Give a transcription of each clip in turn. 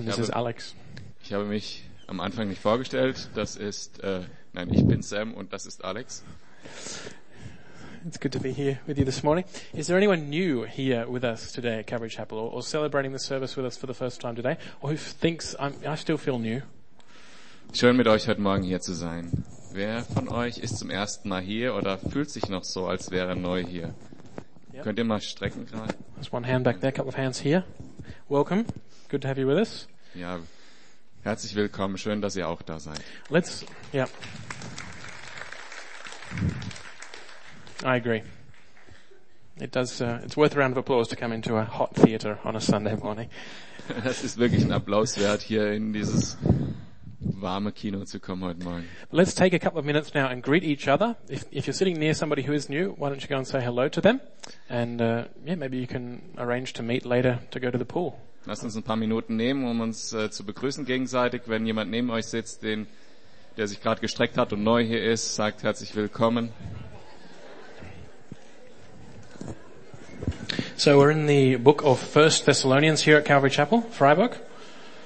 And this is Alex. Ich habe mich am Anfang nicht vorgestellt. Das ist, äh, nein, ich bin Sam und das ist Alex. It's good to be here with you this morning. Is there anyone new here with us today at Calvary Chapel or, or celebrating the service with us for the first time today or who thinks I'm, I still feel new? Schön mit euch heute Morgen hier zu sein. Wer von euch ist zum ersten Mal hier oder fühlt sich noch so, als wäre er neu hier? Ja. Könnt ihr mal strecken gerade? There's one hand back there, a couple of hands here. Welcome. Good to have you with us. Ja, herzlich willkommen. Schön, dass ihr auch da seid. Let's, yeah. I agree. It does, uh, it's worth a round of applause to come into a hot theatre on a Sunday morning. Das ist wirklich ein Applaus wert, hier in dieses warme Kino zu kommen heute Morgen. Let's take a couple of minutes now and greet each other. If, if you're sitting near somebody who is new, why don't you go and say hello to them? And, uh, yeah, maybe you can arrange to meet later to go to the pool. Lasst uns ein paar Minuten nehmen, um uns äh, zu begrüßen gegenseitig. Wenn jemand neben euch sitzt, den, der sich gerade gestreckt hat und neu hier ist, sagt herzlich willkommen. So we're in the book of First Thessalonians here at Calvary Chapel, Freiburg.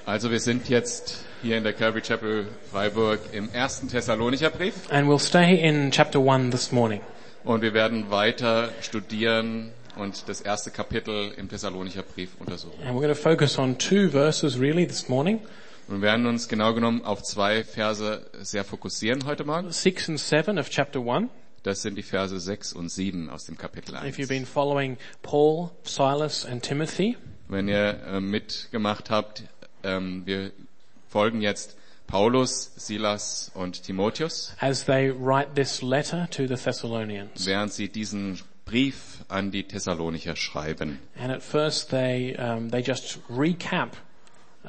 Also wir sind jetzt hier in der Calvary Chapel Freiburg im ersten Thessalonicher Brief And we'll stay in chapter 1 this morning. und wir werden weiter studieren und das erste Kapitel im Thessalonicher Brief untersuchen. And we're going to focus on two verses really this morning. Und wir werden uns genau genommen auf zwei Verse sehr fokussieren heute Morgen. 6 and 7 of chapter 1. Das sind die Verse 6 und 7 aus dem Kapitel If 1. you've been following Paul, Silas and Timothy, Wenn ihr äh, mitgemacht habt, ähm, wir folgen jetzt Paulus, Silas und Timotheus, as they write this letter to the Thessalonians. während sie diesen Brief an die Thessalonicher schreiben. And at first they, um, they just recap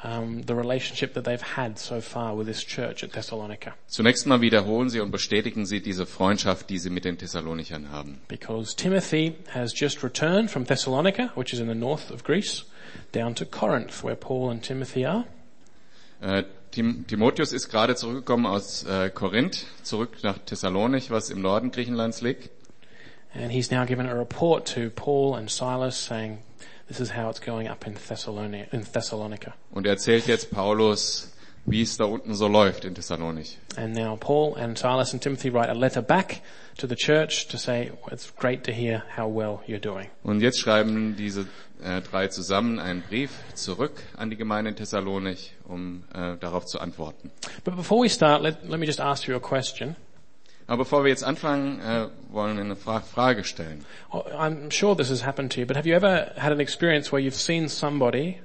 um, the relationship that they've had so far with this church at Thessalonica. Zunächst mal wiederholen sie und bestätigen sie diese Freundschaft, die sie mit den Thessalonichern haben. Because Timothy has just returned from Thessalonica, which is in the north of Greece, down to Corinth, where Paul and Timothy are. Äh, Tim Timotheus ist gerade zurückgekommen aus äh, Korinth, zurück nach Thessalonich, was im Norden Griechenlands liegt. And he's now given a report to Paul and Silas saying, this is how it's going up in Thessalonica. In Thessalonica. Und er erzählt jetzt Paulus, wie es da unten so läuft in Thessalonich. And now Paul and Silas and Timothy write a letter back to the church to say, it's great to hear how well you're doing. Und jetzt schreiben diese äh, drei zusammen einen Brief zurück an die Gemeinde in Thessalonich, um äh, darauf zu antworten. But before we start, let, let me just ask you a question. Aber bevor wir jetzt anfangen, äh, wollen wir eine Fra Frage stellen. Oh, I'm sure this has happened to you, but have you ever had an experience where you've seen somebody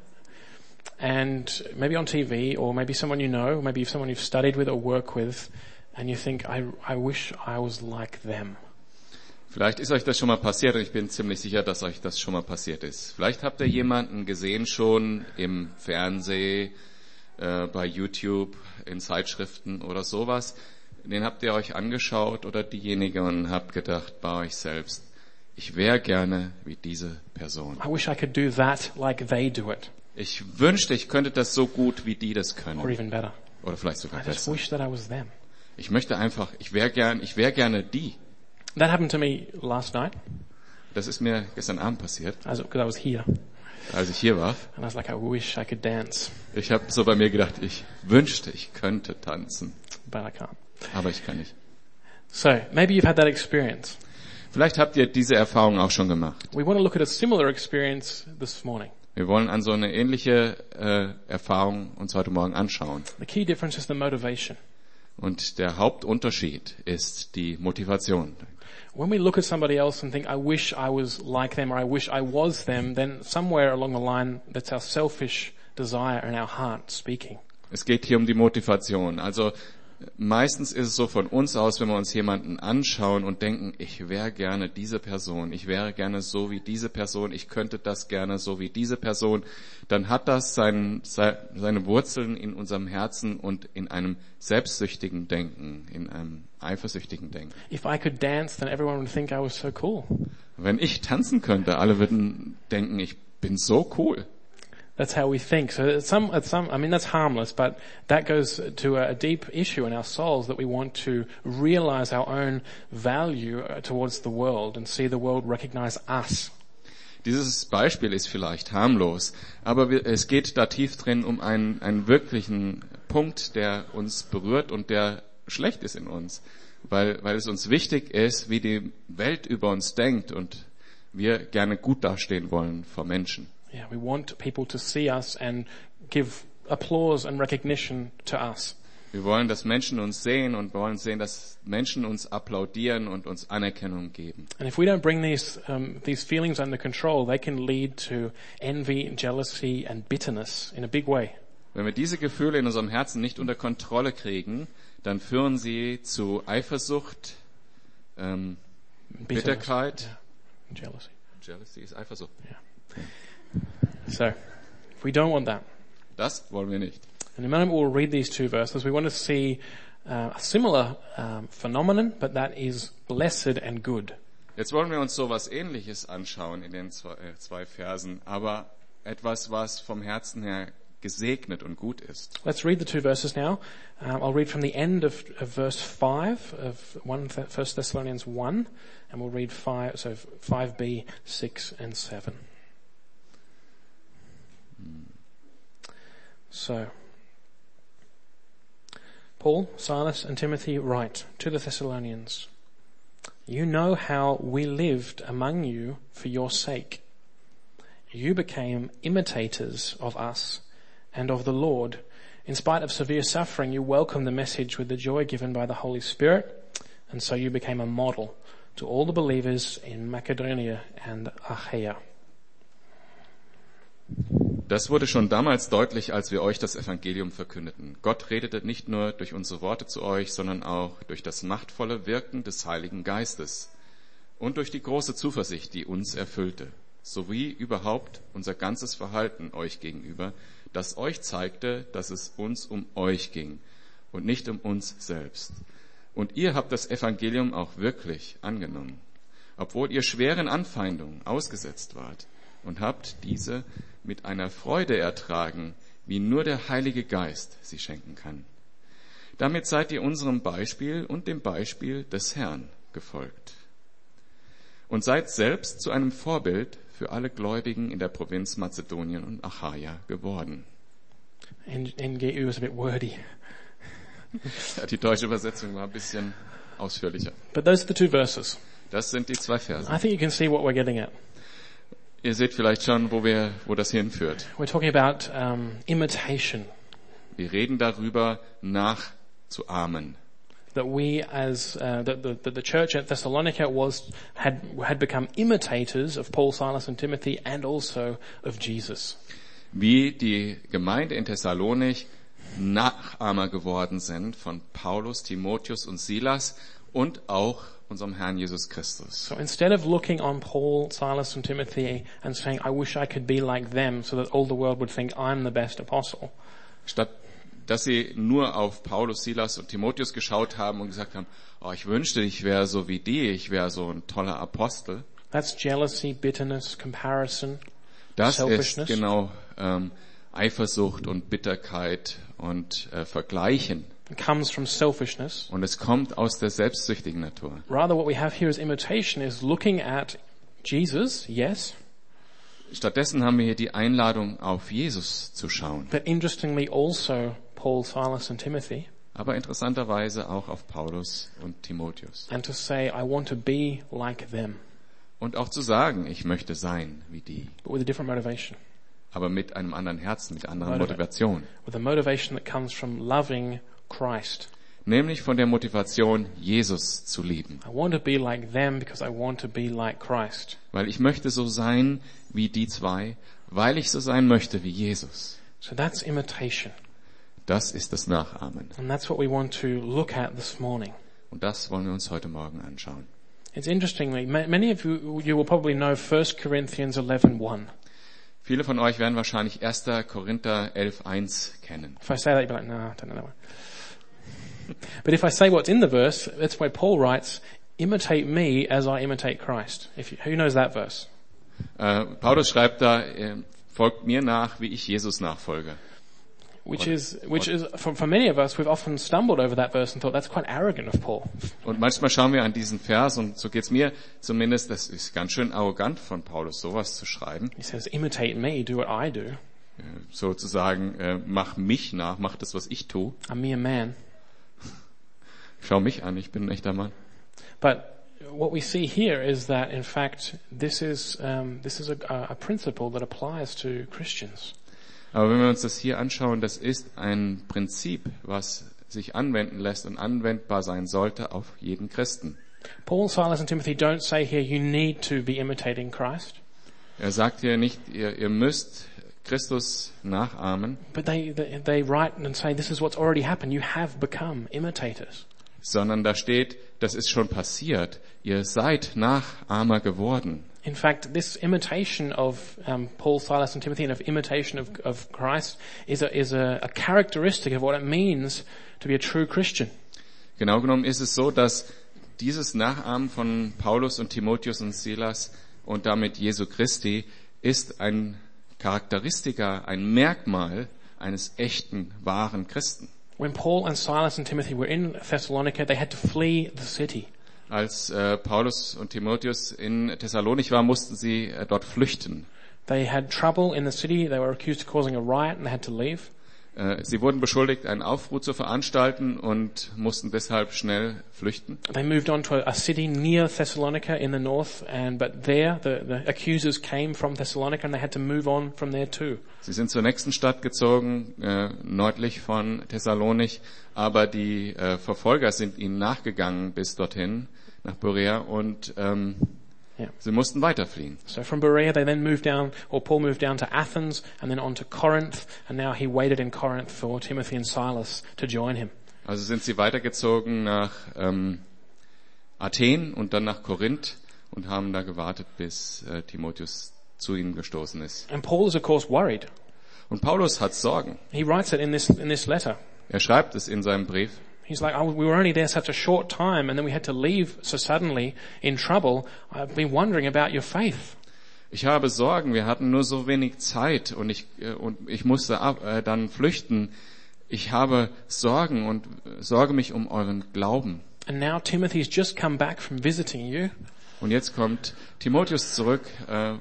and maybe on TV or maybe someone you know, maybe someone you've studied with or work with and you think, I, I wish I was like them. Vielleicht ist euch das schon mal passiert und ich bin ziemlich sicher, dass euch das schon mal passiert ist. Vielleicht habt ihr jemanden gesehen schon im Fernsehen, äh, bei YouTube, in Zeitschriften oder sowas. Den habt ihr euch angeschaut oder diejenige und habt gedacht bei euch selbst, ich wäre gerne wie diese Person. I wish I could do that like they do it Ich wünschte, ich könnte das so gut, wie die das or können. even better. Oder vielleicht sogar I just besser. wish that I was them. Ich möchte einfach, ich wäre gern, ich wäre gerne die. That happened to me last night Das ist mir gestern Abend passiert, as because I was here als ich hier war. and I was like, I wish I could dance, Ich habe so bei mir gedacht, ich wünschte, ich könnte tanzen, but I can't. Aber ich kann nicht. So maybe you've had that experience. Vielleicht habt ihr diese Erfahrung auch schon gemacht. We want to look at a similar experience this morning. Wir wollen an so eine ähnliche äh, Erfahrung uns heute Morgen anschauen. The key difference is the motivation. Und der Hauptunterschied ist die Motivation. When we look at somebody else and think, I wish I was like them or I wish I was them, then somewhere along the line, that's our selfish desire in our heart speaking. Es geht hier um die Motivation. Also meistens ist es so von uns aus, wenn wir uns jemanden anschauen und denken, ich wäre gerne diese Person, ich wäre gerne so wie diese Person, ich könnte das gerne so wie diese Person, dann hat das sein, seine Wurzeln in unserem Herzen und in einem selbstsüchtigen Denken, in einem eifersüchtigen Denken. If I could dance, then everyone would think I was so cool. Wenn ich tanzen könnte, alle würden denken, ich bin so cool. That's how we think. So it's some, it's some, I mean, that's harmless, but that goes to a, a deep issue in our souls that we want to realize our own value uh, towards the world and see the world recognize us. Dieses Beispiel ist vielleicht harmlos, aber wir, es geht da tief drin um einen, einen wirklichen Punkt, der uns berührt und der schlecht ist in uns, weil, weil es uns wichtig ist, wie die Welt über uns denkt und wir gerne gut dastehen wollen vor Menschen. Yeah, we want people to see us and give applause and recognition to us. Wir wollen, dass Menschen uns sehen und wollen sehen, dass Menschen uns applaudieren und uns Anerkennung geben. And if we don't bring these um, these feelings under control, they can lead to envy, jealousy, and bitterness in a big way. Wenn wir diese Gefühle in unserem Herzen nicht unter Kontrolle kriegen, dann führen sie zu Eifersucht, ähm. Bitterkeit. Yeah. Jealousy. Jealousy ist Eifersucht. So, we don't want that, Das wollen wir nicht. in a moment we'll read these two verses. We want to see uh, a similar um, phenomenon, but that is blessed and good. Jetzt wollen wir uns so was Ähnliches anschauen in den zwei, äh, zwei Versen, aber etwas, was vom Herzen her gesegnet und gut ist. Let's read the two verses now. Um, I'll read from the end of, of verse 5 of 1 Th- 1 Thessalonians 1, and we'll read 5, so 5b, 6 and 7. So, Paul, Silas and Timothy write to the Thessalonians, You know how we lived among you for your sake. You became imitators of us and of the Lord. In spite of severe suffering, you welcomed the message with the joy given by the Holy Spirit, and so you became a model to all the believers in Macedonia and Achaia. Das wurde schon damals deutlich, als wir euch das Evangelium verkündeten. Gott redete nicht nur durch unsere Worte zu euch, sondern auch durch das machtvolle Wirken des Heiligen Geistes und durch die große Zuversicht, die uns erfüllte, sowie überhaupt unser ganzes Verhalten euch gegenüber, das euch zeigte, dass es uns um euch ging und nicht um uns selbst. Und ihr habt das Evangelium auch wirklich angenommen, obwohl ihr schweren Anfeindungen ausgesetzt wart und habt diese mit einer Freude ertragen, wie nur der Heilige Geist sie schenken kann. Damit seid ihr unserem Beispiel und dem Beispiel des Herrn gefolgt. Und seid selbst zu einem Vorbild für alle Gläubigen in der Provinz Mazedonien und Achaia geworden. NGU is a bit wordy. Ja, die deutsche Übersetzung war ein bisschen ausführlicher. But those are the two verses. Das sind die zwei Verse. I think you can see what we're getting at. Ihr seht vielleicht schon, wo wir, wo das hinführt. We're talking about um, imitation. Wir reden darüber, nachzuahmen. That we as, uh, that the, that the church at Thessalonica was, had, had become imitators of Paul, Silas and Timothy and also of Jesus. wie die Gemeinde in Thessalonik Nachahmer geworden sind von Paulus, Timotheus und Silas und auch unserem Herrn Jesus Christus. So instead of looking on Paul, Silas and Timothy and saying, I wish I could be like them so that all the world would think I'm the best apostle, Statt dass sie nur auf Paulus, Silas und Timotheus geschaut haben und gesagt haben, oh, ich wünschte, ich wäre so wie die, ich wäre so ein toller Apostel. that's jealousy, bitterness, comparison. Das ist genau ähm, Eifersucht und Bitterkeit und äh, Vergleichen. It comes from selfishness. Und es kommt aus der selbstsüchtigen Natur. Rather what we have here as imitation is looking at Jesus, yes, Stattdessen haben wir hier die Einladung, auf Jesus zu schauen. but interestingly also Paul, Silas and Timothy, aber interessanterweise auch auf Paulus und Timotheus. and to say, I want to be like them, Und auch zu sagen, ich möchte sein wie die, but with a different motivation. Aber mit einem anderen Herzen, mit anderen Motiva- Motivation. With a motivation that comes from loving Christ. Nämlich von der Motivation, Jesus zu lieben. I want to be like them because I want to be like Christ. Weil ich möchte so sein wie die zwei, weil ich so sein möchte wie Jesus. So that's imitation. Das ist das Nachahmen. And that's what we want to look at this morning. Und das wollen wir uns heute Morgen anschauen. It's interestingly, ma- many of you, you will probably know 1 Corinthians 11.1. Viele von euch werden wahrscheinlich 1. Korinther 11.1 kennen. If I say that, you'll be like, no, I don't know that one. but if I say what's in the verse, that's why Paul writes, imitate me as I imitate Christ. If you, who knows that verse? Äh, Paulus schreibt da, äh, folgt mir nach, wie ich Jesus nachfolge. Which is, which is, for, for many of us, we've often stumbled over that verse and thought that's quite arrogant of Paul. Und manchmal schauen wir an diesen Vers und so geht's mir zumindest, das ist ganz schön arrogant von Paulus, sowas zu schreiben. He says, imitate me, do what I do. Äh, Sozusagen, äh, mach mich nach, mach das, was ich tue. I'm mere man. Schau mich an, ich bin ein echter Mann. But what we see here is that, in fact, this is, um, this is a, a principle that applies to Christians. Aber wenn wir uns das hier anschauen, das ist ein Prinzip, was sich anwenden lässt und anwendbar sein sollte auf jeden Christen. Paul, Silas and Timothy don't say here you need to be imitating Christ, Er sagt hier nicht, ihr, ihr müsst Christus nachahmen, but they, they, they write and say this is what's already happened. You have become imitators. sondern da steht, das ist schon passiert. Ihr seid Nachahmer geworden. In fact, this imitation of um, Paul, Silas, and Timothy, and of imitation of, of Christ, is a is a, a characteristic of what it means to be a true Christian. Genau genommen ist es so, dass dieses Nachahmen von Paulus und Timotheus und Silas und damit Jesu Christi ist ein Charakteristika, ein Merkmal eines echten, wahren Christen. When Paul and Silas and Timothy were in Thessalonica, they had to flee the city. Als äh, Paulus und Timotheus in Thessalonich waren, mussten sie äh, dort flüchten. They had trouble in the city. They were accused of causing a riot and they had to leave. Äh, sie wurden beschuldigt, einen Aufruhr zu veranstalten und mussten deshalb schnell flüchten. They moved on to a city near Thessalonica in the north, and but there the, the accusers came from Thessalonica and they had to move on from there too. Sie sind zur nächsten Stadt gezogen, äh, nördlich von Thessalonich, aber die äh, Verfolger sind ihnen nachgegangen bis dorthin, nach Berea, und ähm, Yeah. sie mussten weiterfliehen. So from Berea, they then moved down, or Paul moved down to Athens and then on to Corinth, and now he waited in Corinth for Timothy and Silas to join him. Also sind sie weitergezogen nach ähm, Athen und dann nach Korinth und haben da gewartet, bis äh, Timotheus zu ihnen gestoßen ist. And Paul is of course worried. Und Paulus hat Sorgen. He writes it in this, in this letter. Er schreibt es in seinem Brief. He's like, oh, we were only there such a short time and then we had to leave so suddenly in trouble. I've been wondering about your faith. Ich habe Sorgen, wir hatten nur so wenig Zeit und ich, äh, und ich musste ab, äh, dann flüchten. Ich habe Sorgen und äh, sorge mich um euren Glauben. And now Timothy's just come back from visiting you Und jetzt kommt Timotheus zurück, äh,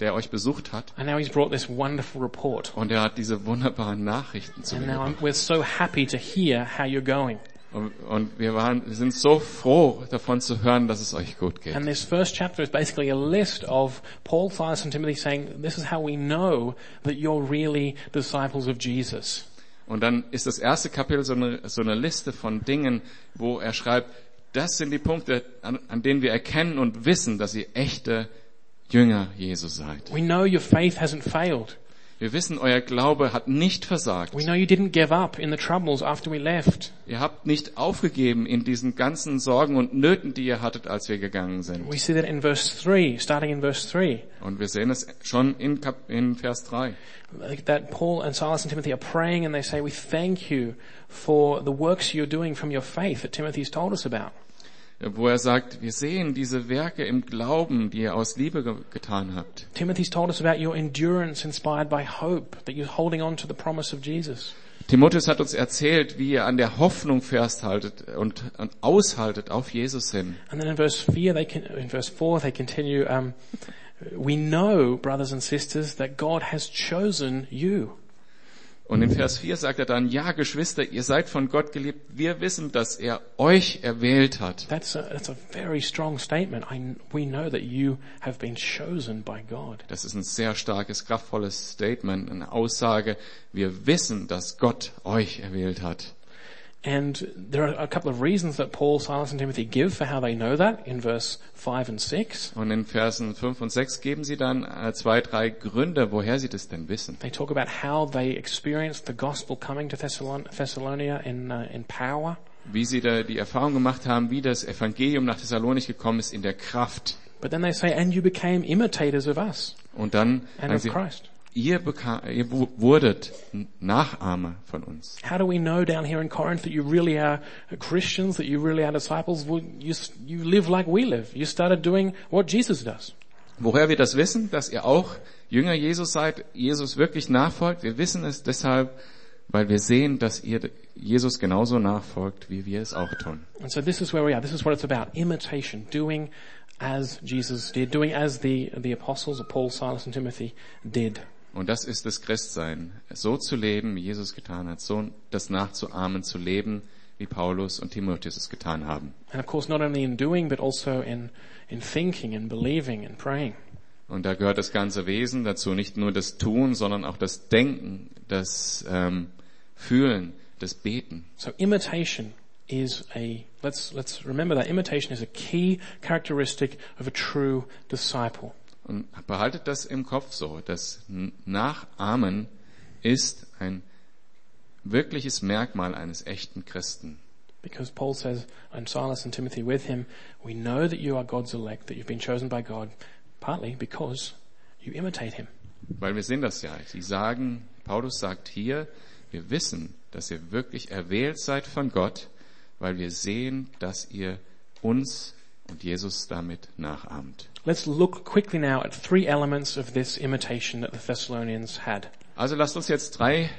der euch besucht hat. and now he's brought this wonderful report. Und er hat diese wunderbaren Nachrichten zu And mir now I'm, gebracht. we're so happy to hear how you're going. Und, wir waren, wir sind so froh davon zu hören, dass es euch gut geht. And this first chapter is basically a list of Paul, Silas and Timothy saying, this is how we know that you're really disciples of Jesus. Und dann ist das erste Kapitel so eine, so eine Liste von Dingen, wo er schreibt, das sind die Punkte, an, an denen wir erkennen und wissen, dass ihr echte Jünger Jesu seid. We know your faith hasn't failed. Wir wissen, euer Glaube hat nicht versagt. We know you didn't give up in the troubles after we left. Ihr habt nicht aufgegeben in diesen ganzen Sorgen und Nöten, die ihr hattet, als wir gegangen sind. We see that in verse 3, starting in verse 3, Und wir sehen es schon in, Kap in Vers 3. that Paul and Silas and Timothy are praying and they say, we thank you for the works you're doing from your faith that Timothy's told us about. Wo er sagt, wir sehen diese Werke im Glauben, die ihr aus Liebe ge getan habt. Timothy's told us about your endurance inspired by hope, that you're holding on to the promise of Jesus. Timotheus hat uns erzählt, wie ihr an der Hoffnung festhaltet und, und aushaltet auf Jesus hin. And then in verse 4, they can, in verse 4, they continue, um, we know, brothers and sisters, that God has chosen you. Und in Vers 4 sagt er dann, ja Geschwister, ihr seid von Gott geliebt. Wir wissen, dass er euch erwählt hat. That's a, that's a very strong statement. I, we know that you have been chosen by God. Das ist ein sehr starkes, kraftvolles Statement, eine Aussage. Wir wissen, dass Gott euch erwählt hat. And there are a couple of reasons that Paul, Silas and Timothy give for how they know that in verse 5 and 6. Und in Versen 5 und 6 geben sie dann äh, zwei, drei Gründe, woher sie das denn wissen. They talk about how they experienced the gospel coming to Thessalon- Thessalonica in, uh, in power. Wie sie da die Erfahrung gemacht haben, wie das Evangelium nach Thessalonich gekommen ist in der Kraft. But then they say, and you became imitators of us Und dann and of sie, Christ. Ihr, beka ihr wu- wurdet Nachahmer von uns. How do we know down here in Corinth that you really are Christians, that you really are disciples? Well, you, you live like we live. You started doing what Jesus does. Woher wir das wissen, dass ihr auch Jünger Jesus seid, Jesus wirklich nachfolgt, wir wissen es deshalb, weil wir sehen, dass ihr Jesus genauso nachfolgt, wie wir es auch tun. And so this is where we are. This is what it's about. Imitation. Doing as Jesus did. Doing as the, the apostles of Paul, Silas and Timothy did. Und das ist das Christsein. So zu leben, wie Jesus getan hat. So das nachzuahmen, zu leben, wie Paulus und Timotheus es getan haben. And of course not only in doing, but also in, in thinking and believing and praying. Und da gehört das ganze Wesen dazu. Nicht nur das Tun, sondern auch das Denken, das ähm, Fühlen, das Beten. So imitation is a, let's, let's remember that imitation is a key characteristic of a true disciple. Und behaltet das im Kopf so. Das Nachahmen ist ein wirkliches Merkmal eines echten Christen. Because Paul says, and Silas and Timothy with him, we know that you are God's elect, that you've been chosen by God, partly because you imitate him. Weil wir sehen das ja. Sie sagen, Paulus sagt hier, wir wissen, dass ihr wirklich erwählt seid von Gott, weil wir sehen, dass ihr uns und Jesus damit nachahmt. Let's look quickly now at three elements of this imitation that the Thessalonians had. Also lasst uns jetzt drei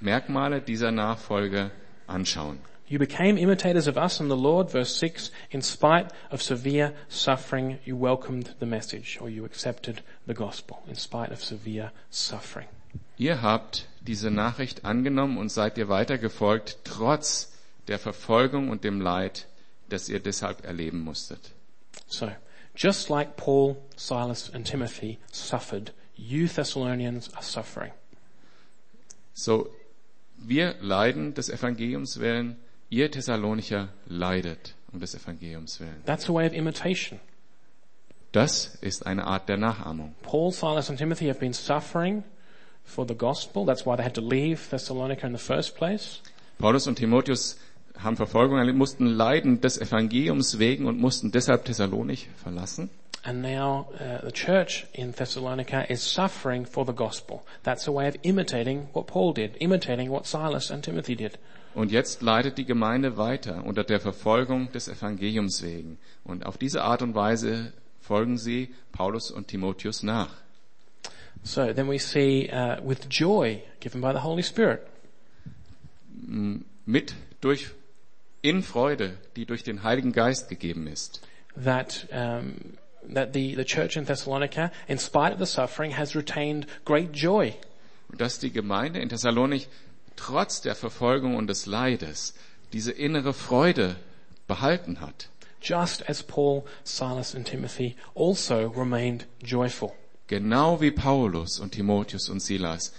Merkmale dieser Nachfolge anschauen. You became imitators of us and the Lord, verse 6, in spite of severe suffering, you welcomed the message, or you accepted the gospel, in spite of severe suffering. Ihr habt diese Nachricht angenommen und seid ihr weitergefolgt, trotz der Verfolgung und dem Leid, das ihr deshalb erleben musstet. So, just like Paul, Silas and Timothy suffered, you Thessalonians are suffering. So, wir leiden des Evangeliums willen, ihr Thessalonicher leidet um des Evangeliums willen. That's a way of imitation. Das ist eine Art der Nachahmung. Paul, Silas and Timothy have been suffering for the gospel. That's why they had to leave Thessalonica in the first place. Paulus und Timotheus haben Verfolgung erlebt, mussten leiden des Evangeliums wegen und mussten deshalb Thessalonich verlassen. And now uh, the church in Thessalonica is suffering for the gospel. That's a way of imitating what Paul did, imitating what Silas and Timothy did. Und jetzt leidet die Gemeinde weiter unter der Verfolgung des Evangeliums wegen. Und auf diese Art und Weise folgen sie Paulus und Timotheus nach. So then we see uh, with joy given by the Holy Spirit. Mit durch in Freude, die durch den Heiligen Geist gegeben ist. That um, that the, the church in Thessalonica, in spite of the suffering, has retained great joy. Und dass die Gemeinde in Thessalonich trotz der Verfolgung und des Leides diese innere Freude behalten hat. Just as Paul, Silas and Timothy also remained joyful. Genau wie Paulus und Timotheus und Silas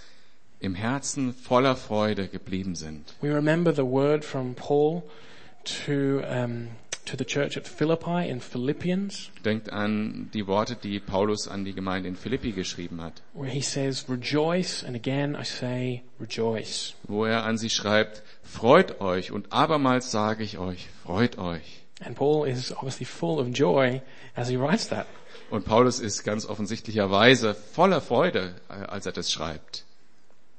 im Herzen voller Freude geblieben sind. We remember the word from Paul to um, to the church at Philippi in Philippians, Denkt an die Worte, die Paulus an die Gemeinde in Philippi geschrieben hat, where he says, "Rejoice," and again I say, "Rejoice." wo er an sie schreibt, freut euch und abermals sage ich euch, freut euch. And Paul is obviously full of joy as he writes that. Und Paulus ist ganz offensichtlicherweise voller Freude, äh, als er das schreibt.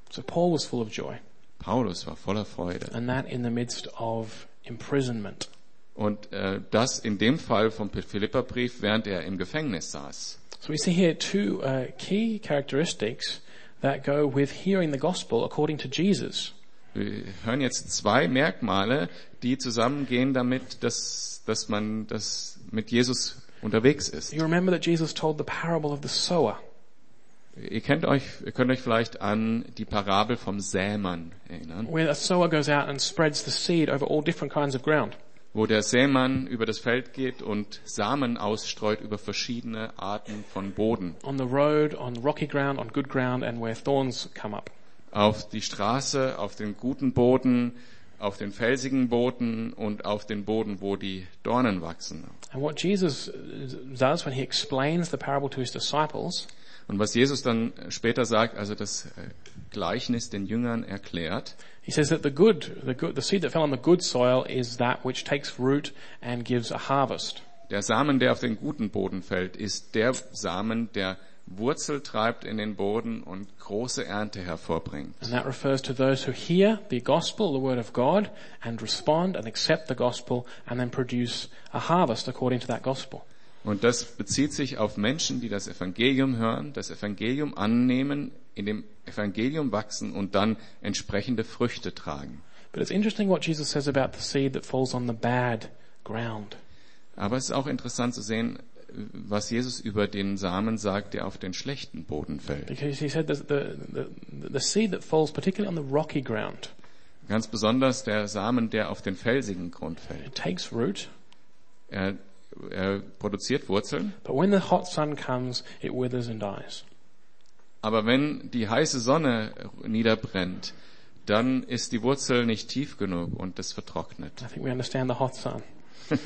So Paul was full of joy, Paulus war voller Freude. and that in the midst of imprisonment. Und äh, das in dem Fall vom Philipperbrief, während er im Gefängnis saß. So we see here two uh, key characteristics that go with hearing the gospel according to Jesus. Wir hören jetzt zwei Merkmale, die zusammengehen damit, dass, dass man das mit Jesus unterwegs ist. You remember that Jesus told the parable of the sower. Ihr kennt euch, ihr könnt euch vielleicht an die Parabel vom Sämann erinnern, where a sower goes out and spreads the seed over all different kinds of ground. wo der Sämann über das Feld geht und Samen ausstreut über verschiedene Arten von Boden. On the road, on rocky ground, on good ground, and where thorns come up. Auf die Straße, auf den guten Boden, auf den felsigen Boden und auf den Boden, wo die Dornen wachsen. And what Jesus does when he explains the parable to his disciples Und was Jesus dann später sagt, also das äh, Gleichnis den Jüngern erklärt, He says that the good, the good, the seed that fell on the good soil is that which takes root and gives a harvest. der Samen, der auf den guten Boden fällt, ist der Samen, der Wurzel treibt in den Boden und große Ernte hervorbringt. And that refers to those who hear the gospel, the word of God, and respond and accept the gospel and then produce a harvest according to that gospel. Und das bezieht sich auf Menschen, die das Evangelium hören, das Evangelium annehmen, in dem Evangelium wachsen und dann entsprechende Früchte tragen. But it's interesting what Jesus says about the seed that falls on the bad ground. Aber es ist auch interessant zu sehen, was Jesus über den Samen sagt, der auf den schlechten Boden fällt. Because he said the, the, the seed that falls particularly on the rocky ground, Ganz besonders der Samen, der auf den felsigen Grund fällt. it takes root, Er, er produziert Wurzeln, but when the hot sun comes, it withers and dies. aber wenn die heiße Sonne niederbrennt, dann ist die Wurzel nicht tief genug und es vertrocknet. I think we understand the hot sun.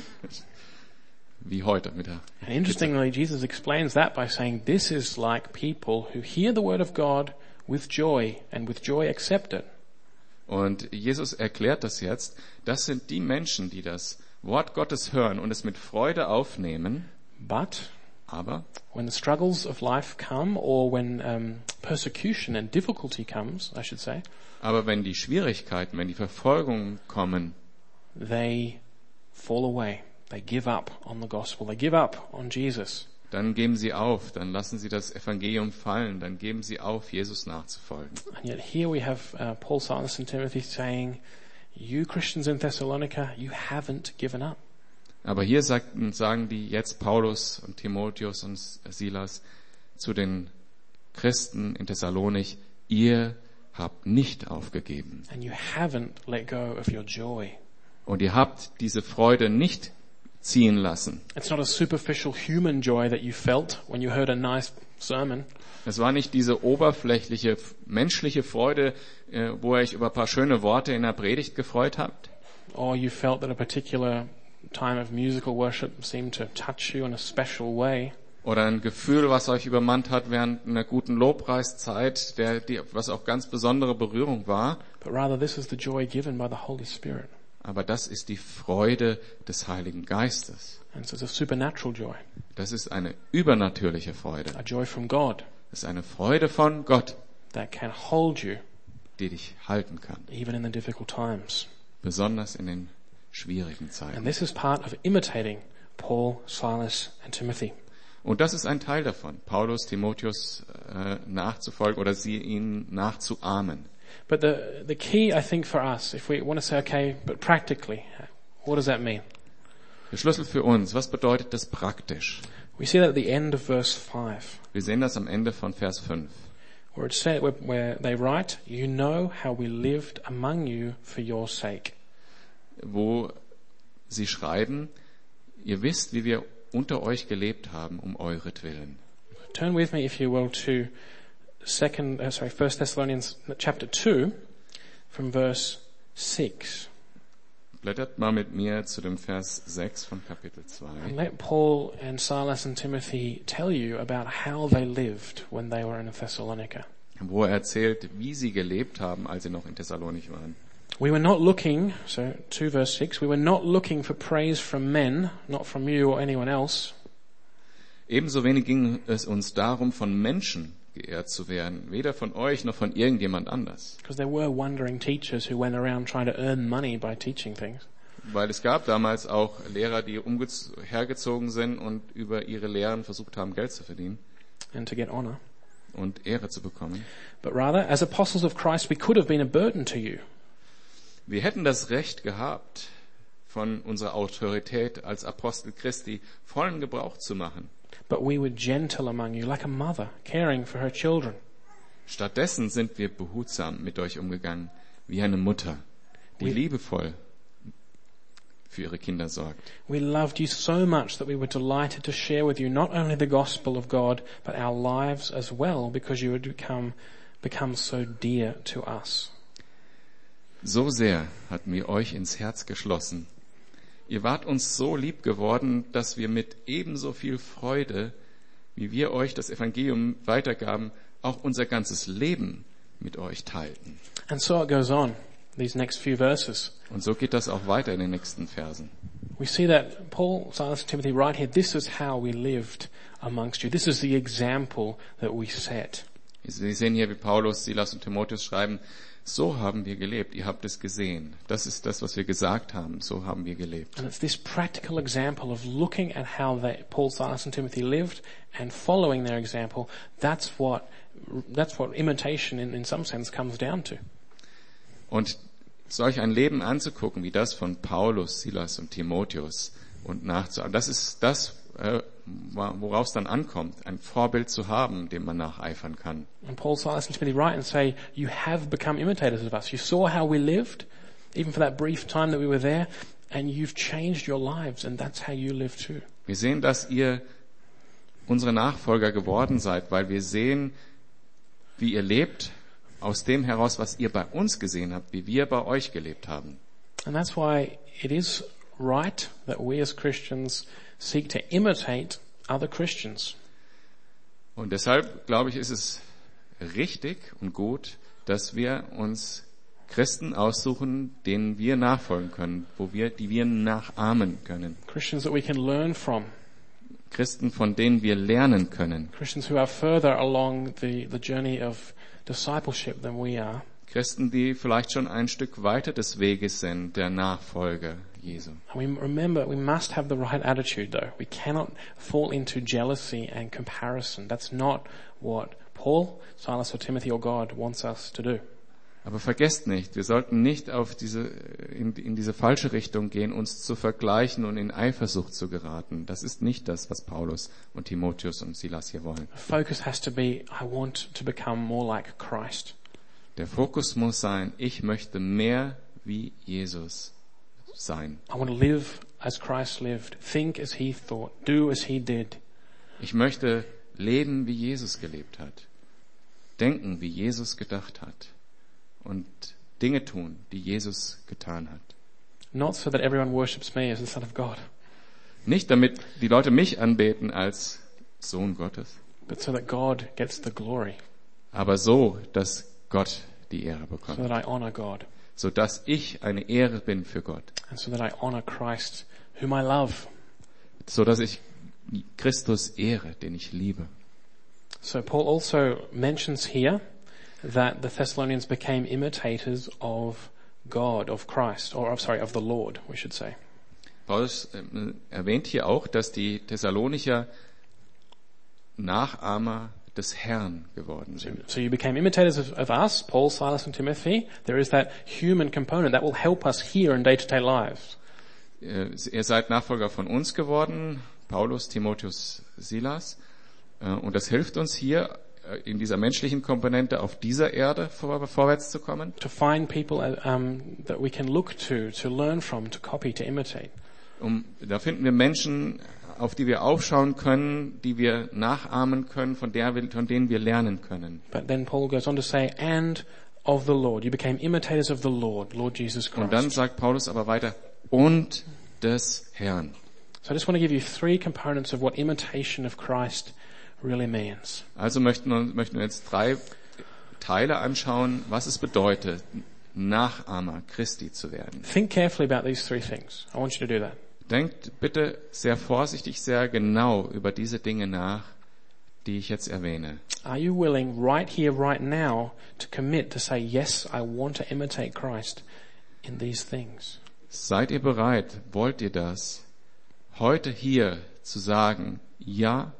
Wie heute mit der. And interestingly, Jesus explains that by saying this is like people who hear the word of God with joy and with joy accept it. Und Jesus erklärt das jetzt. Das sind die Menschen, die das Wort Gottes hören und es mit Freude aufnehmen, But aber when the struggles of life come or when um, persecution and difficulty comes, I should say, aber wenn die Schwierigkeiten, wenn die Verfolgungen kommen, they fall away. They give up on the gospel. They give up on Jesus. dann geben sie auf, dann lassen sie das Evangelium fallen, dann geben sie auf, Jesus nachzufolgen. And yet here we have uh, Paul, Silas and Timothy saying, you Christians in Thessalonica, you haven't given up. Aber hier sagten, sagen die jetzt Paulus und Timotheus und Silas zu den Christen in Thessalonich, ihr habt nicht aufgegeben And you haven't let go of your joy. und ihr habt diese Freude nicht ziehen lassen. It's not a superficial human joy that you felt when you heard a nice sermon. Es war nicht diese oberflächliche menschliche Freude, äh, wo ihr euch über ein paar schöne Worte in der Predigt gefreut habt. or you felt that a particular time of musical worship seemed to touch you in a special way. Oder ein Gefühl, was euch übermannt hat während einer guten Lobpreiszeit, der, die, was auch ganz besondere Berührung war. But rather, this is the joy given by the Holy Spirit. Aber das ist die Freude des Heiligen Geistes. And so it's a supernatural joy, Das ist eine übernatürliche Freude. a joy from God Das ist eine Freude von Gott, that can hold you die dich halten kann. even in the difficult times. Besonders in den schwierigen And Zeiten. this is part of imitating Paul, Silas, and Timothy. Und das ist ein Teil davon, Paulus, Timotheus äh, nachzufolgen oder sie ihnen nachzuahmen. But the, the key, I think, for us, if we want to say, okay, but practically, what does that mean? Der Schlüssel für uns, was bedeutet das praktisch? We see that at the end of verse 5, Wir sehen das am Ende von Vers 5. where it said, where, where they write, you know how we lived among you for your sake. wo sie schreiben, ihr wisst, wie wir unter euch gelebt haben, um euretwillen. Turn with me, if you will, to second, uh, sorry, First Thessalonians chapter two, from verse six, Blättert mal mit mir zu dem Vers 6 von Kapitel and 2. let Paul and Silas and Timothy tell you about how they lived when they were in Thessalonica. wo er erzählt, wie sie gelebt haben, als sie noch in Thessalonich waren. We were not looking, so two verse six, we were not looking for praise from men, not from you or anyone else, Ebenso wenig ging es uns darum, von Menschen geehrt zu werden, weder von euch noch von irgendjemand anders. because there were wandering teachers who went around trying to earn money by teaching things. Weil es gab damals auch Lehrer, die hergezogen sind und über ihre Lehren versucht haben, Geld zu verdienen and to get honor. und Ehre zu bekommen. But rather, as apostles of Christ, we could have been a burden to you. Wir hätten das Recht gehabt, von unserer Autorität als Apostel Christi vollen Gebrauch zu machen. But we were gentle among you, like a mother caring for her children. Stattdessen sind wir behutsam mit euch umgegangen, wie eine Mutter, die liebevoll für ihre Kinder sorgt. We loved you so much that we were delighted to share with you not only the gospel of God, but our lives as well, because you had become, become so dear to us. So sehr hatten wir euch ins Herz geschlossen. Ihr wart uns so lieb geworden, dass wir mit ebenso viel Freude, wie wir euch das Evangelium weitergaben, auch unser ganzes Leben mit euch teilten. And so it goes on, these next few verses. Und so geht das auch weiter in den nächsten Versen. We see that Paul, Silas, and Timothy right here, this is how we lived amongst you. This is the example that we set. Sie sehen hier, wie Paulus, Silas und Timotheus schreiben, so haben wir gelebt, ihr habt es gesehen. Das ist das, was wir gesagt haben, so haben wir gelebt. And it's this practical example of looking at how they, Paul, Silas and Timothy lived and following their example. That's what, that's what imitation in, in some sense comes down to. Und solch ein Leben anzugucken, wie das von Paulus, Silas und Timotheus und nachzuahmen, das ist das, worauf es dann ankommt, ein Vorbild zu haben, dem man nacheifern kann. And Paul, Silas and Timothy write and say, you have become imitators of us. You saw how we lived, even for that brief time that we were there, and you've changed your lives, and that's how you live too. Wir sehen, dass ihr unsere Nachfolger geworden seid, weil wir sehen, wie ihr lebt, aus dem heraus, was ihr bei uns gesehen habt, wie wir bei euch gelebt haben. And that's why it is right that we as Christians seek to imitate other Christians. Und deshalb, glaube ich, ist es richtig und gut, dass wir uns Christen aussuchen, denen wir nachfolgen können, wo wir, die wir nachahmen können. Christians that we can learn from. Christen, von denen wir lernen können. Christians who are further along the, the journey of discipleship than we are. Christen, die vielleicht schon ein Stück weiter des Weges sind, der Nachfolge Jesu. We remember we must have the right attitude though. We cannot fall into jealousy and comparison. That's not what Paul, Silas or Timothy or God wants us to do. Aber vergesst nicht, wir sollten nicht auf diese, in, in diese falsche Richtung gehen, uns zu vergleichen und in Eifersucht zu geraten. Das ist nicht das, was Paulus und Timotheus und Silas hier wollen. The focus has to be, I want to become more like Christ. Der Fokus muss sein, ich möchte mehr wie Jesus sein. I want to live as Christ lived, think as he thought, do as he did. Ich möchte leben, wie Jesus gelebt hat. Denken, wie Jesus gedacht hat. Und Dinge tun, die Jesus getan hat. Not so that everyone worships me as the Son of God, Nicht damit die Leute mich anbeten als Sohn Gottes, but so that God gets the glory, aber so, dass Gott die Ehre so bekommt. that I honor God, So dass ich eine Ehre bin für Gott. and so that I honor Christ, whom I love. So dass ich Christus ehre, den ich liebe. So Paul also mentions here that the Thessalonians became imitators of God, of Christ, or of, sorry, of the Lord, we should say. Paulus ähm, erwähnt hier auch, dass die Thessalonicher Nachahmer des Herrn geworden sind. So you became imitators of, of us, Paul, Silas, and Timothy. There is that human component that will help us here in day-to-day lives. Äh, Ihr seid Nachfolger von uns geworden, Paulus, Timotheus, Silas. Äh, Und das hilft uns hier äh, in dieser menschlichen Komponente auf dieser Erde vor, vorwärts zu kommen. To find people uh, um, that we can look to, to learn from, to copy, to imitate. Um, da finden wir Menschen, auf die wir aufschauen können, die wir nachahmen können, von, der wir, von denen wir lernen können. But then Paul goes on to say, and of the Lord. You became imitators of the Lord, Lord Jesus Und dann Christ. sagt Paulus aber weiter, und des Herrn. So I just want to give you three components of what imitation of Christ really means. Also möchten wir, möchten wir jetzt drei Teile anschauen, was es bedeutet, Nachahmer Christi zu werden. Think carefully about these three things. I want you to do that. Denkt bitte sehr vorsichtig, sehr genau über diese Dinge nach, die ich jetzt erwähne. Are you willing right here, right now to commit to say, yes, I want to imitate Christ in these things? Seid ihr bereit, wollt ihr das, heute hier zu sagen, ja,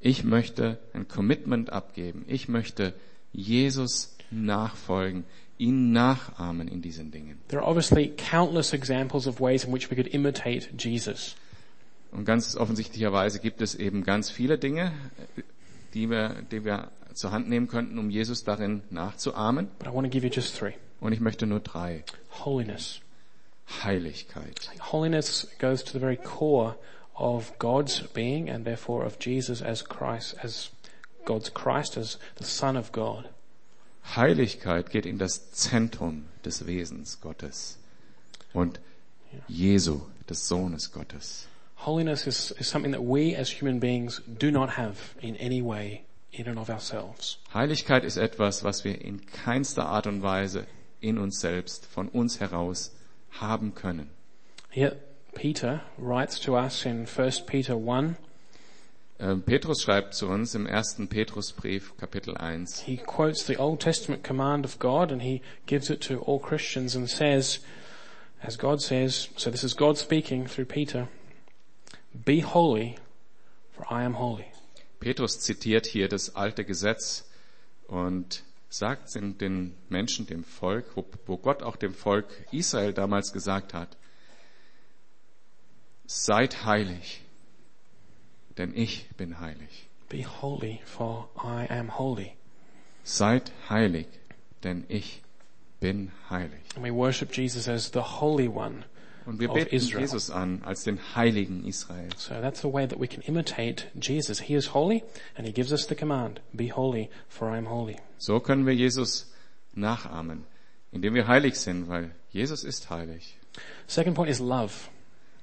ich möchte ein Commitment abgeben, ich möchte Jesus nachfolgen, ihn nachahmen in diesen Dingen. There are obviously countless examples of ways in which we could imitate Jesus. Und ganz offensichtlicherweise gibt es eben ganz viele Dinge, die wir, die wir zur Hand nehmen könnten, um Jesus darin nachzuahmen. But I want to give you just three. Und ich möchte nur drei. Holiness. Heiligkeit. Holiness goes to the very core of God's being and therefore of Jesus as Christ, as God's Christ, as the Son of God. Heiligkeit geht in das Zentrum des Wesens Gottes und Jesu, des Sohnes Gottes. Holiness is, is something that we as human beings do not have in any way in and of ourselves. Heiligkeit ist etwas, was wir in keinster Art und Weise in uns selbst, von uns heraus haben können. Here, Peter writes to us in 1 Peter 1, Ähm, Petrus schreibt zu uns im ersten Petrusbrief, Kapitel 1. He quotes the Old Testament command of God and he gives it to all Christians and says, as God says, so this is God speaking through Peter, be holy, for I am holy. Petrus zitiert hier das alte Gesetz und sagt den, Menschen, dem Volk, wo Gott auch dem Volk Israel damals gesagt hat, seid heilig, denn ich bin heilig. Be holy, for I am holy. Seid heilig, denn ich bin heilig. And we worship Jesus as the Holy One. Und wir beten Israel. Jesus an als den Heiligen Israels. So that's the way that we can imitate Jesus. He is holy and he gives us the command, be holy, for I am holy. So können wir Jesus nachahmen, indem wir heilig sind, weil Jesus ist heilig. Second point is love.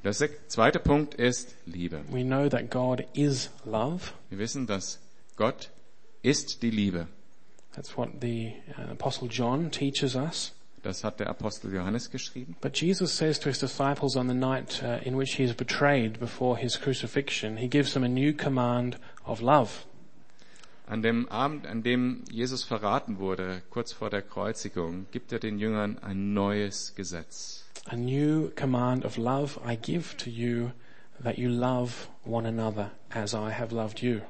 Der zweite Punkt ist Liebe. We know that God is love. Wir wissen, dass Gott ist die Liebe. That's what the uh, Apostle John teaches us. Das hat der Apostel Johannes geschrieben. But Jesus says to his disciples on the night uh, in which he is betrayed before his crucifixion, he gives them a new command of love. An dem Abend, an dem Jesus verraten wurde, kurz vor der Kreuzigung, gibt er den Jüngern ein neues Gesetz. A new command of love I give to you that you love one another as I have loved you.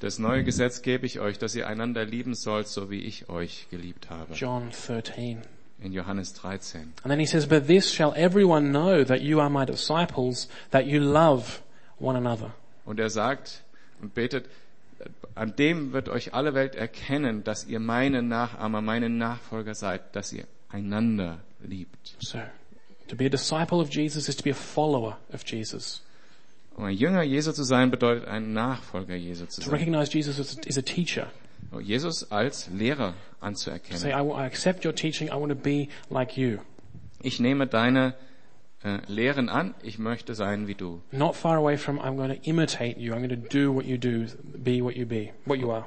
Das neue Gesetz gebe ich euch, dass ihr einander lieben sollt, so wie ich euch geliebt habe. John 13. In Johannes 13. And then he says, but this shall everyone know that you are my disciples, that you love one another. Und er sagt und betet, an dem wird euch alle Welt erkennen, dass ihr meine Nachahmer, meine Nachfolger seid, dass ihr einander liebt. So, to be a disciple of Jesus is to be a follower of Jesus. Um ein Jünger Jesu zu sein, bedeutet ein Nachfolger Jesu zu To sein. recognize Jesus as, as a teacher. Jesus als Lehrer Say, anzuerkennen. I, I accept your teaching, I want to be like you. Ich nehme deine äh, Lehren an, ich möchte sein wie du. Not far away from, I'm going to imitate you, I'm going to do what you do, be what you be, what you are.